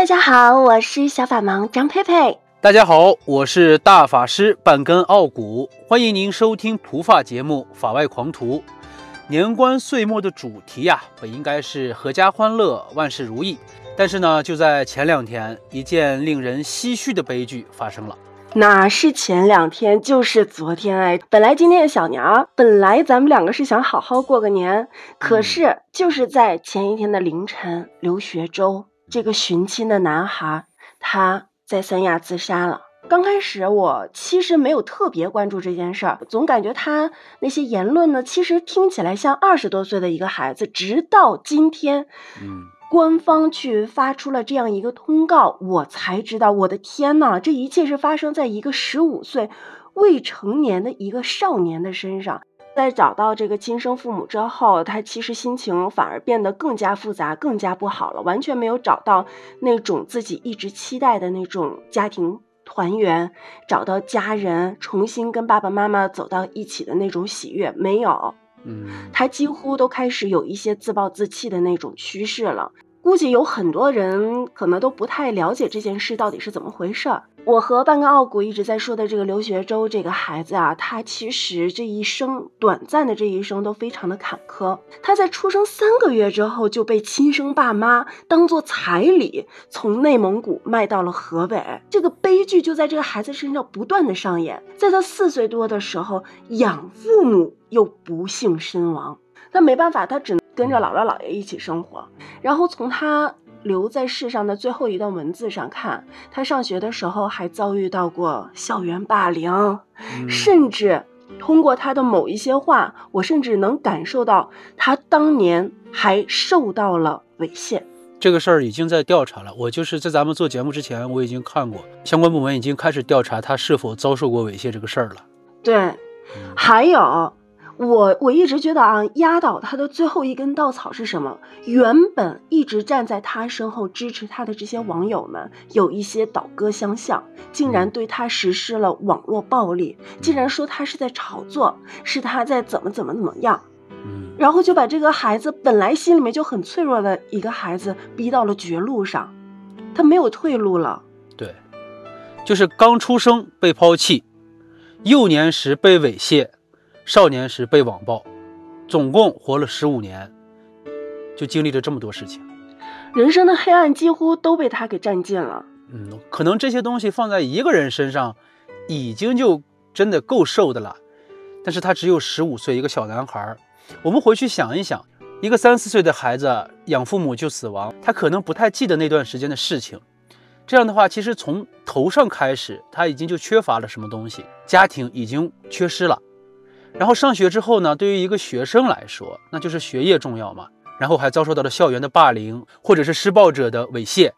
大家好，我是小法盲张佩佩。大家好，我是大法师半根傲骨，欢迎您收听普法节目《法外狂徒》。年关岁末的主题呀，本应该是阖家欢乐、万事如意，但是呢，就在前两天，一件令人唏嘘的悲剧发生了。哪是前两天，就是昨天哎！本来今天的小年儿，本来咱们两个是想好好过个年，可是就是在前一天的凌晨，刘学周这个寻亲的男孩，他在三亚自杀了。刚开始我其实没有特别关注这件事儿，总感觉他那些言论呢，其实听起来像二十多岁的一个孩子。直到今天，嗯。官方去发出了这样一个通告，我才知道，我的天呐，这一切是发生在一个十五岁未成年的一个少年的身上。在找到这个亲生父母之后，他其实心情反而变得更加复杂，更加不好了，完全没有找到那种自己一直期待的那种家庭团圆，找到家人，重新跟爸爸妈妈走到一起的那种喜悦，没有。嗯，他几乎都开始有一些自暴自弃的那种趋势了。估计有很多人可能都不太了解这件事到底是怎么回事儿。我和半个傲骨一直在说的这个刘学周这个孩子啊，他其实这一生短暂的这一生都非常的坎坷。他在出生三个月之后就被亲生爸妈当做彩礼从内蒙古卖到了河北，这个悲剧就在这个孩子身上不断的上演。在他四岁多的时候，养父母又不幸身亡，那没办法，他只能。跟着姥姥姥爷一起生活，然后从他留在世上的最后一段文字上看，他上学的时候还遭遇到过校园霸凌，甚至通过他的某一些话，我甚至能感受到他当年还受到了猥亵。这个事儿已经在调查了，我就是在咱们做节目之前，我已经看过相关部门已经开始调查他是否遭受过猥亵这个事儿了。对，还有。我我一直觉得啊，压倒他的最后一根稻草是什么？原本一直站在他身后支持他的这些网友们，有一些倒戈相向，竟然对他实施了网络暴力，竟然说他是在炒作，是他在怎么怎么怎么样，嗯，然后就把这个孩子本来心里面就很脆弱的一个孩子逼到了绝路上，他没有退路了。对，就是刚出生被抛弃，幼年时被猥亵。少年时被网暴，总共活了十五年，就经历了这么多事情，人生的黑暗几乎都被他给占尽了。嗯，可能这些东西放在一个人身上，已经就真的够受的了。但是他只有十五岁，一个小男孩。我们回去想一想，一个三四岁的孩子养父母就死亡，他可能不太记得那段时间的事情。这样的话，其实从头上开始，他已经就缺乏了什么东西，家庭已经缺失了。然后上学之后呢，对于一个学生来说，那就是学业重要嘛。然后还遭受到了校园的霸凌，或者是施暴者的猥亵。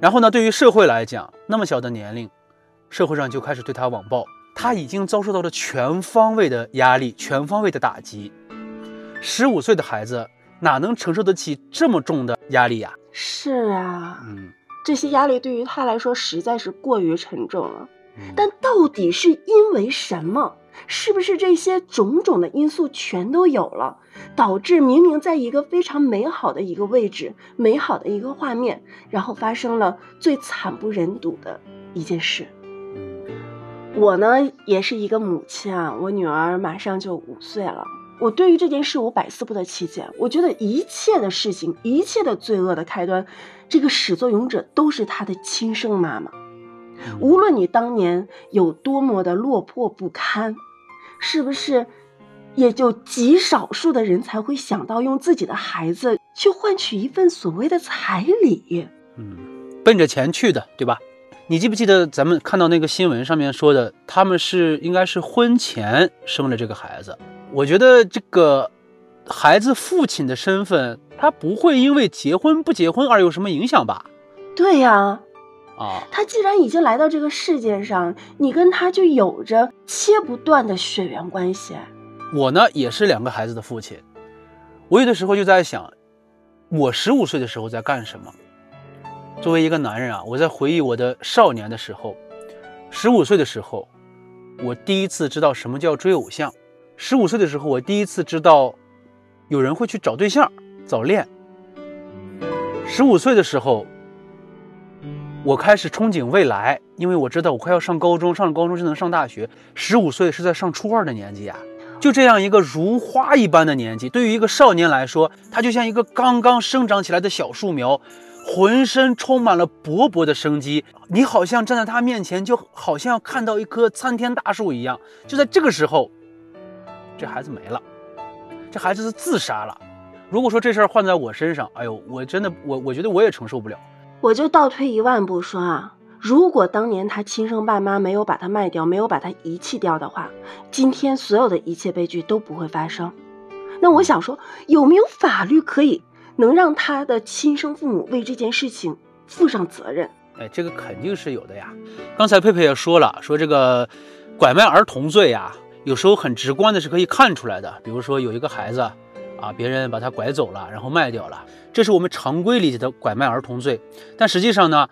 然后呢，对于社会来讲，那么小的年龄，社会上就开始对他网暴，他已经遭受到了全方位的压力，全方位的打击。十五岁的孩子哪能承受得起这么重的压力呀？是啊，嗯，这些压力对于他来说实在是过于沉重了。但到底是因为什么？是不是这些种种的因素全都有了，导致明明在一个非常美好的一个位置、美好的一个画面，然后发生了最惨不忍睹的一件事？我呢，也是一个母亲啊，我女儿马上就五岁了。我对于这件事，我百思不得其解。我觉得一切的事情，一切的罪恶的开端，这个始作俑者都是她的亲生妈妈。无论你当年有多么的落魄不堪。是不是也就极少数的人才会想到用自己的孩子去换取一份所谓的彩礼？嗯，奔着钱去的，对吧？你记不记得咱们看到那个新闻上面说的，他们是应该是婚前生了这个孩子？我觉得这个孩子父亲的身份，他不会因为结婚不结婚而有什么影响吧？对呀。啊，他既然已经来到这个世界上，你跟他就有着切不断的血缘关系。我呢，也是两个孩子的父亲。我有的时候就在想，我十五岁的时候在干什么？作为一个男人啊，我在回忆我的少年的时候，十五岁的时候，我第一次知道什么叫追偶像。十五岁的时候，我第一次知道有人会去找对象、早恋。十五岁的时候。我开始憧憬未来，因为我知道我快要上高中，上了高中就能上大学。十五岁是在上初二的年纪呀，就这样一个如花一般的年纪，对于一个少年来说，他就像一个刚刚生长起来的小树苗，浑身充满了勃勃的生机。你好像站在他面前，就好像要看到一棵参天大树一样。就在这个时候，这孩子没了，这孩子是自杀了。如果说这事儿换在我身上，哎呦，我真的，我我觉得我也承受不了。我就倒退一万步说啊，如果当年他亲生爸妈没有把他卖掉，没有把他遗弃掉的话，今天所有的一切悲剧都不会发生。那我想说，有没有法律可以能让他的亲生父母为这件事情负上责任？哎，这个肯定是有的呀。刚才佩佩也说了，说这个拐卖儿童罪呀，有时候很直观的是可以看出来的。比如说有一个孩子啊，别人把他拐走了，然后卖掉了。这是我们常规理解的拐卖儿童罪，但实际上呢，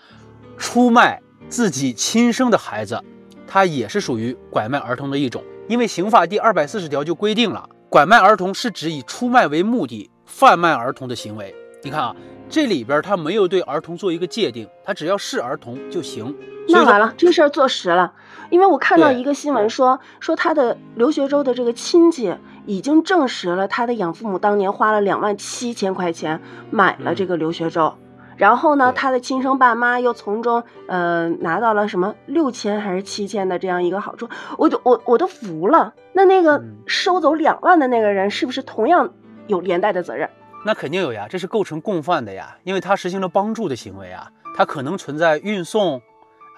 出卖自己亲生的孩子，他也是属于拐卖儿童的一种。因为刑法第二百四十条就规定了，拐卖儿童是指以出卖为目的贩卖儿童的行为。你看啊，这里边他没有对儿童做一个界定，他只要是儿童就行。那完了，这事儿坐实了，因为我看到一个新闻说，说他的刘学周的这个亲戚。已经证实了他的养父母当年花了两万七千块钱买了这个留学周，然后呢，他的亲生爸妈又从中呃拿到了什么六千还是七千的这样一个好处，我就我我都服了。那那个收走两万的那个人是不是同样有连带的责任？那肯定有呀，这是构成共犯的呀，因为他实行了帮助的行为啊，他可能存在运送，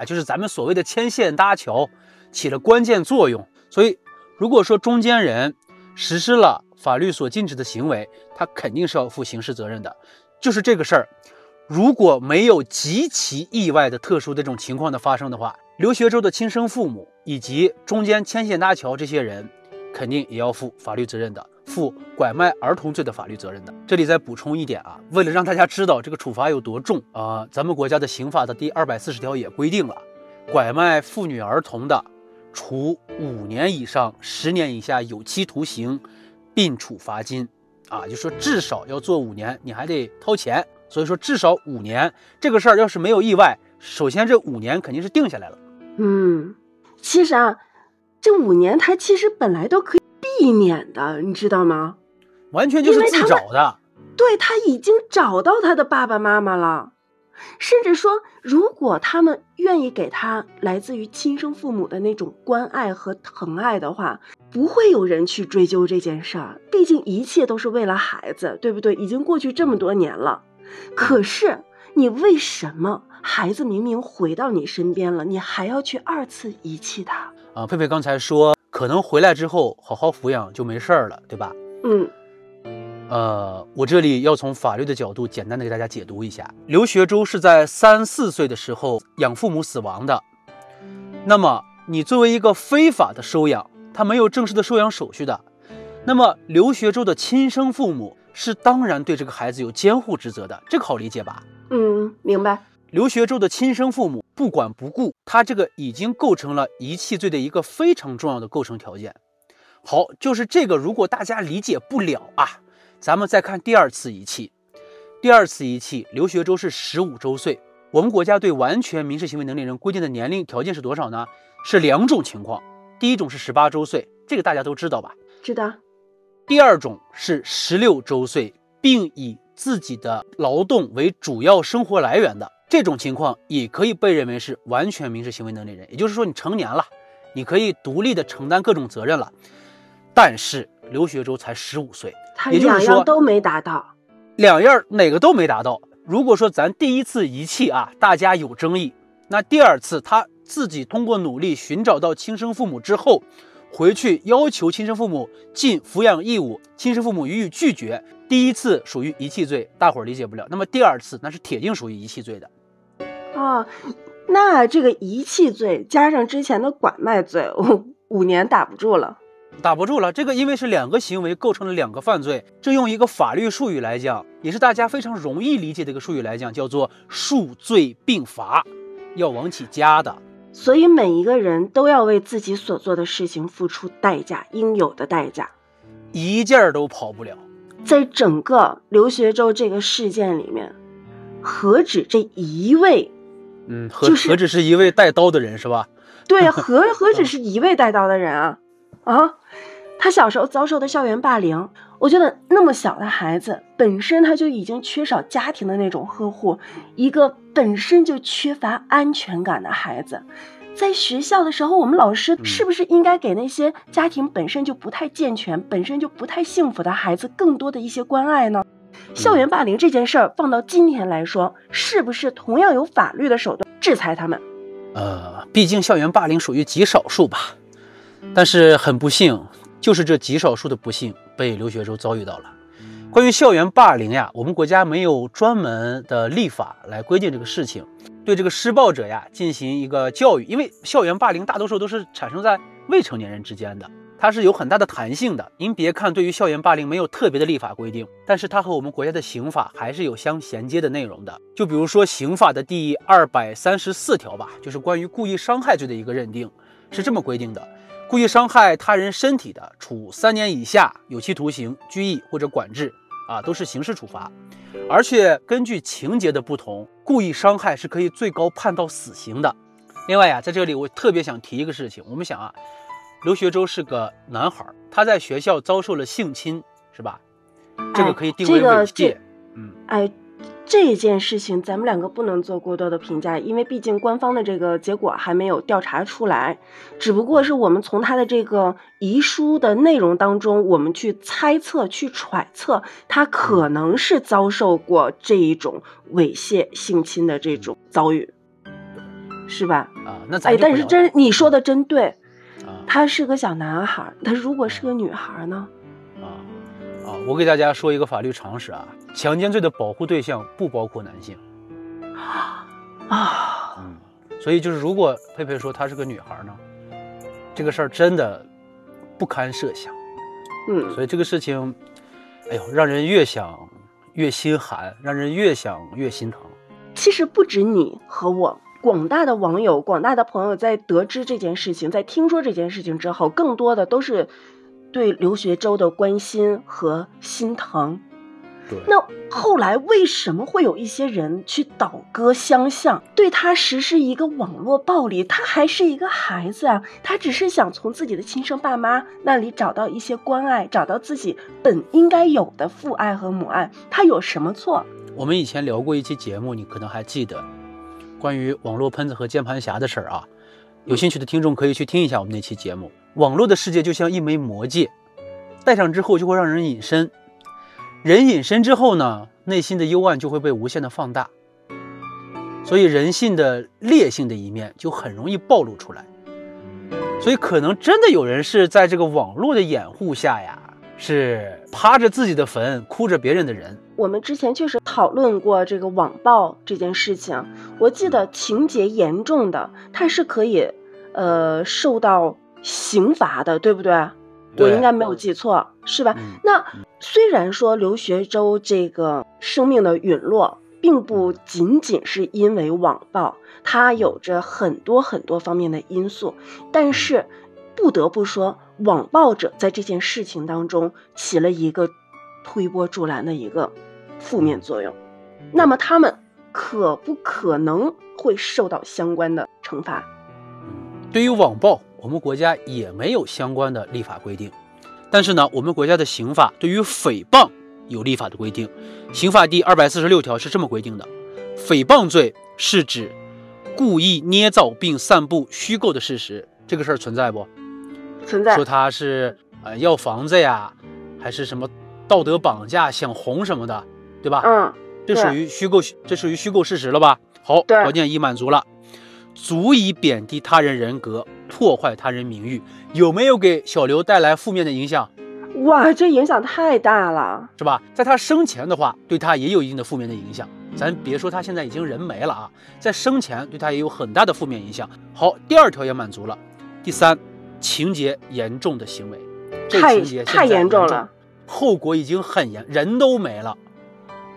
啊，就是咱们所谓的牵线搭桥，起了关键作用。所以如果说中间人。实施了法律所禁止的行为，他肯定是要负刑事责任的。就是这个事儿，如果没有极其意外的特殊的这种情况的发生的话，刘学周的亲生父母以及中间牵线搭桥这些人，肯定也要负法律责任的，负拐卖儿童罪的法律责任的。这里再补充一点啊，为了让大家知道这个处罚有多重啊，咱们国家的刑法的第二百四十条也规定了，拐卖妇女儿童的。处五年以上十年以下有期徒刑，并处罚金，啊，就说至少要做五年，你还得掏钱。所以说至少五年，这个事儿要是没有意外，首先这五年肯定是定下来了。嗯，其实啊，这五年他其实本来都可以避免的，你知道吗？完全就是自找的。对他已经找到他的爸爸妈妈了。甚至说，如果他们愿意给他来自于亲生父母的那种关爱和疼爱的话，不会有人去追究这件事儿。毕竟一切都是为了孩子，对不对？已经过去这么多年了，可是你为什么孩子明明回到你身边了，你还要去二次遗弃他？啊，佩佩刚才说，可能回来之后好好抚养就没事儿了，对吧？嗯。呃，我这里要从法律的角度简单的给大家解读一下。刘学周是在三四岁的时候养父母死亡的，那么你作为一个非法的收养，他没有正式的收养手续的，那么刘学周的亲生父母是当然对这个孩子有监护职责的，这个好理解吧？嗯，明白。刘学周的亲生父母不管不顾，他这个已经构成了遗弃罪的一个非常重要的构成条件。好，就是这个，如果大家理解不了啊。咱们再看第二次遗弃，第二次遗弃，刘学周是十五周岁。我们国家对完全民事行为能力人规定的年龄条件是多少呢？是两种情况，第一种是十八周岁，这个大家都知道吧？知道。第二种是十六周岁，并以自己的劳动为主要生活来源的这种情况，也可以被认为是完全民事行为能力人。也就是说，你成年了，你可以独立的承担各种责任了。但是刘学周才十五岁。他两样都没达到，两样哪个都没达到。如果说咱第一次遗弃啊，大家有争议，那第二次他自己通过努力寻找到亲生父母之后，回去要求亲生父母尽抚养义务，亲生父母予以拒绝，第一次属于遗弃罪，大伙儿理解不了。那么第二次那是铁定属于遗弃罪的。哦，那这个遗弃罪加上之前的拐卖罪，五年打不住了。打不住了，这个因为是两个行为构成了两个犯罪，这用一个法律术语来讲，也是大家非常容易理解的一个术语来讲，叫做数罪并罚，要往起加的。所以每一个人都要为自己所做的事情付出代价，应有的代价，一件儿都跑不了。在整个刘学周这个事件里面，何止这一位嗯，何就是何止是一位带刀的人是吧？对呀，何何止是一位带刀的人啊啊！他小时候遭受的校园霸凌，我觉得那么小的孩子本身他就已经缺少家庭的那种呵护，一个本身就缺乏安全感的孩子，在学校的时候，我们老师嗯是不是应该给那些家庭本身就不太健全、本身就不太幸福的孩子更多的一些关爱呢？校园霸凌这件事儿放到今天来说，是不是同样有法律的手段制裁他们？呃，毕竟校园霸凌属于极少数吧，但是很不幸，就是这极少数的不幸被刘学周遭遇到了。关于校园霸凌呀，我们国家没有专门的立法来规定这个事情，对这个施暴者呀进行一个教育，因为校园霸凌大多数都是产生在未成年人之间的，它是有很大的弹性的。您别看对于校园霸凌没有特别的立法规定，但是它和我们国家的刑法还是有相衔接的内容的。就比如说刑法的第二百三十四条吧，就是关于故意伤害罪的一个认定，是这么规定的：故意伤害他人身体的，处三年以下有期徒刑、拘役或者管制，啊，都是刑事处罚。而且根据情节的不同，故意伤害是可以最高判到死刑的。另外呀，在这里我特别想提一个事情，我们想啊，刘学周是个男孩儿，他在学校遭受了性侵，是吧？这个哎可以定为这个猥亵。这嗯，哎，这件事情咱们两个不能做过多的评价，因为毕竟官方的这个结果还没有调查出来，只不过是我们从他的这个遗书的内容当中，我们去猜测、去揣测，他可能是遭受过这一种猥亵、性侵的这种遭遇，是吧？啊，那咱哎，但是真你说的真对，啊他是个小男孩，他如果是个女孩儿呢？啊啊！我给大家说一个法律常识啊，强奸罪的保护对象不包括男性。啊，嗯，所以就是如果佩佩说她是个女孩呢，这个事儿真的不堪设想。嗯，所以这个事情，哎呦，让人越想越心寒，让人越想越心疼。其实不止你和我，广大的网友、广大的朋友在得知这件事情，在听说这件事情之后，更多的都是对刘学周的关心和心疼。对，那后来为什么会有一些人去倒戈相向，对他实施一个网络暴力？他还是一个孩子啊，他只是想从自己的亲生爸妈那里找到一些关爱，找到自己本应该有的父爱和母爱，他有什么错？我们以前聊过一期节目，你可能还记得，关于网络喷子和键盘侠的事儿啊。有兴趣的听众可以去听一下我们那期节目。网络的世界就像一枚魔戒，戴上之后就会让人隐身，人隐身之后呢，内心的幽暗就会被无限的放大，所以人性的劣性的一面就很容易暴露出来。所以可能真的有人是在这个网络的掩护下呀，是趴着自己的坟，哭着别人的人。我们之前确实讨论过这个网暴这件事情，我记得情节严重的，他是可以，呃，受到刑罚的，对不对？我应该没有记错，是吧？嗯那虽然说刘学周这个生命的陨落，并不仅仅是因为网暴，它有着很多很多方面的因素，但是不得不说，网暴者在这件事情当中起了一个推波助澜的一个负面作用。那么他们可不可能会受到相关的惩罚？对于网暴，我们国家也没有相关的立法规定，但是呢，我们国家的刑法对于诽谤有立法的规定。刑法第二百四十六条是这么规定的：诽谤罪是指故意捏造并散布虚构的事实，这个事儿存在不？存在说他是呃要房子呀，还是什么道德绑架、想红什么的，对吧？嗯，这属于虚构，这属于虚构事实了吧？好，条件一满足了，足以贬低他人人格、破坏他人名誉，有没有给小刘带来负面的影响？哇，这影响太大了。是吧？在他生前的话，对他也有一定的负面的影响。咱别说他现在已经人没了啊，在生前对他也有很大的负面影响。好，第二条也满足了。第三，情节严重的行为，这太情节太严重了，后果已经很严，人都没了，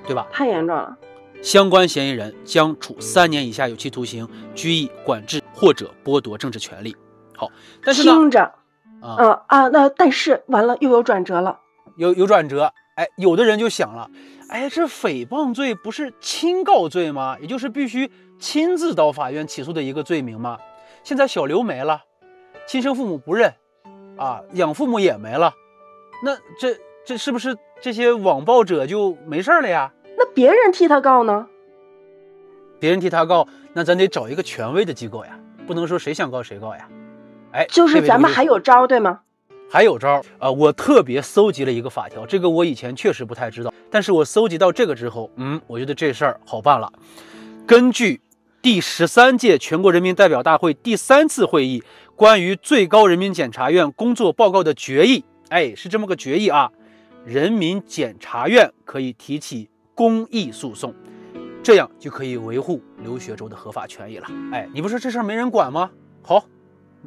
对吧？太严重了。相关嫌疑人将处三年以下有期徒刑、拘役、管制或者剥夺政治权利。好，但是呢，听着，啊，嗯啊，那但是完了又有转折了。有有转折，哎，有的人就想了，哎，这诽谤罪不是亲告罪吗？也就是必须亲自到法院起诉的一个罪名吗？现在小刘没了，亲生父母不认，啊，养父母也没了，那这这是不是这些网暴者就没事了呀？那别人替他告呢？别人替他告，那咱得找一个权威的机构呀，不能说谁想告谁告呀。哎，就是咱们还有招对吗？还有招啊！我特别搜集了一个法条，这个我以前确实不太知道，但是我搜集到这个之后，嗯，我觉得这事儿好办了。根据第十三届全国人民代表大会第三次会议关于最高人民检察院工作报告的决议，哎，是这么个决议啊，人民检察院可以提起公益诉讼，这样就可以维护刘学周的合法权益了。哎，你不说这事儿没人管吗？好，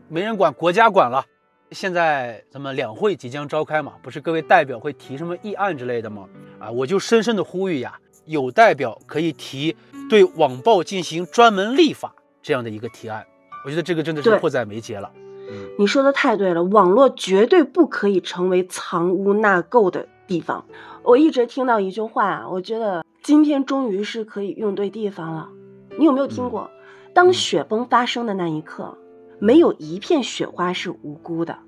没人管，国家管了。现在咱们两会即将召开嘛，不是各位代表会提什么议案之类的吗？啊，我就深深的呼吁呀，有代表可以提对网暴进行专门立法这样的一个提案，我觉得这个真的是迫在眉睫了。嗯，你说的太对了，网络绝对不可以成为藏污纳垢的地方。我一直听到一句话，我觉得今天终于是可以用对地方了。你有没有听过？当雪崩发生的那一刻。没有一片雪花是无辜的，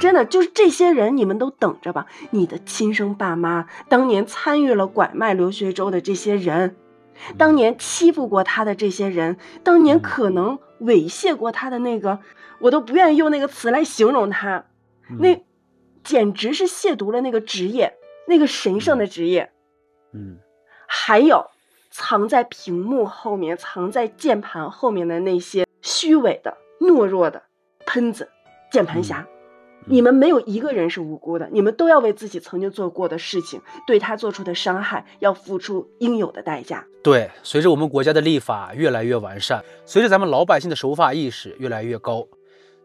真的就是这些人，你们都等着吧。你的亲生爸妈当年参与了拐卖刘学周的这些人，当年欺负过他的这些人，当年可能猥亵过他的那个，我都不愿意用那个词来形容他，那简直是亵渎了那个职业，那个神圣的职业。嗯，还有藏在屏幕后面、藏在键盘后面的那些。虚伪的、懦弱的喷子、键盘侠，你们没有一个人是无辜的，你们都要为自己曾经做过的事情，对他做出的伤害，要付出应有的代价。对，随着我们国家的立法越来越完善，随着咱们老百姓的守法意识越来越高，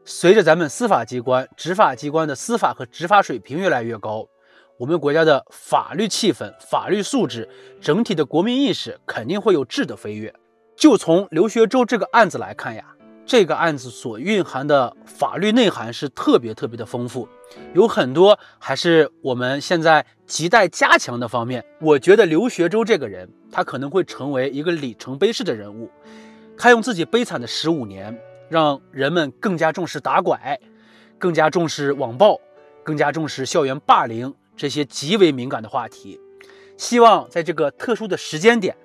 随着咱们司法机关、执法机关的司法和执法水平越来越高，我们国家的法律气氛、法律素质、整体的国民意识肯定会有质的飞跃。就从刘学周这个案子来看呀。这个案子所蕴含的法律内涵是特别特别的丰富，有很多还是我们现在亟待加强的方面。我觉得刘学周这个人，他可能会成为一个里程碑式的人物。他用自己悲惨的十五年，让人们更加重视打拐，更加重视网暴，更加重视校园霸凌这些极为敏感的话题。希望在这个特殊的时间点，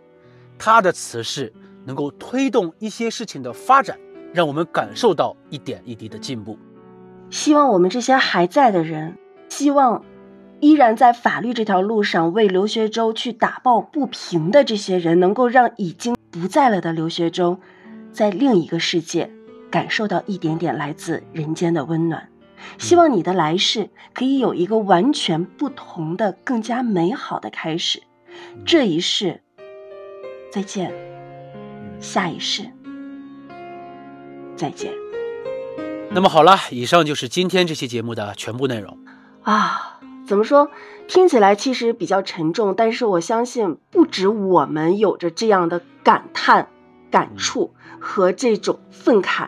他的辞世能够推动一些事情的发展。让我们感受到一点一滴的进步。希望我们这些还在的人，希望依然在法律这条路上为刘学周去打抱不平的这些人，能够让已经不在了的刘学周，在另一个世界感受到一点点来自人间的温暖。希望你的来世可以有一个完全不同的、更加美好的开始。这一世再见，下一世。再见。那么好了，以上就是今天这期节目的全部内容啊。怎么说？听起来其实比较沉重，但是我相信不止我们有着这样的感叹、感触和这种愤慨。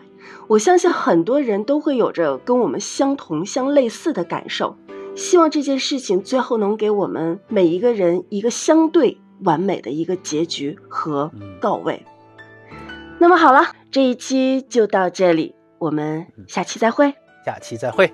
我相信很多人都会有着跟我们相同、相类似的感受。希望这件事情最后能给我们每一个人一个相对完美的一个结局和告慰。那么好了。这一期就到这里，我们下期再会。下期再会。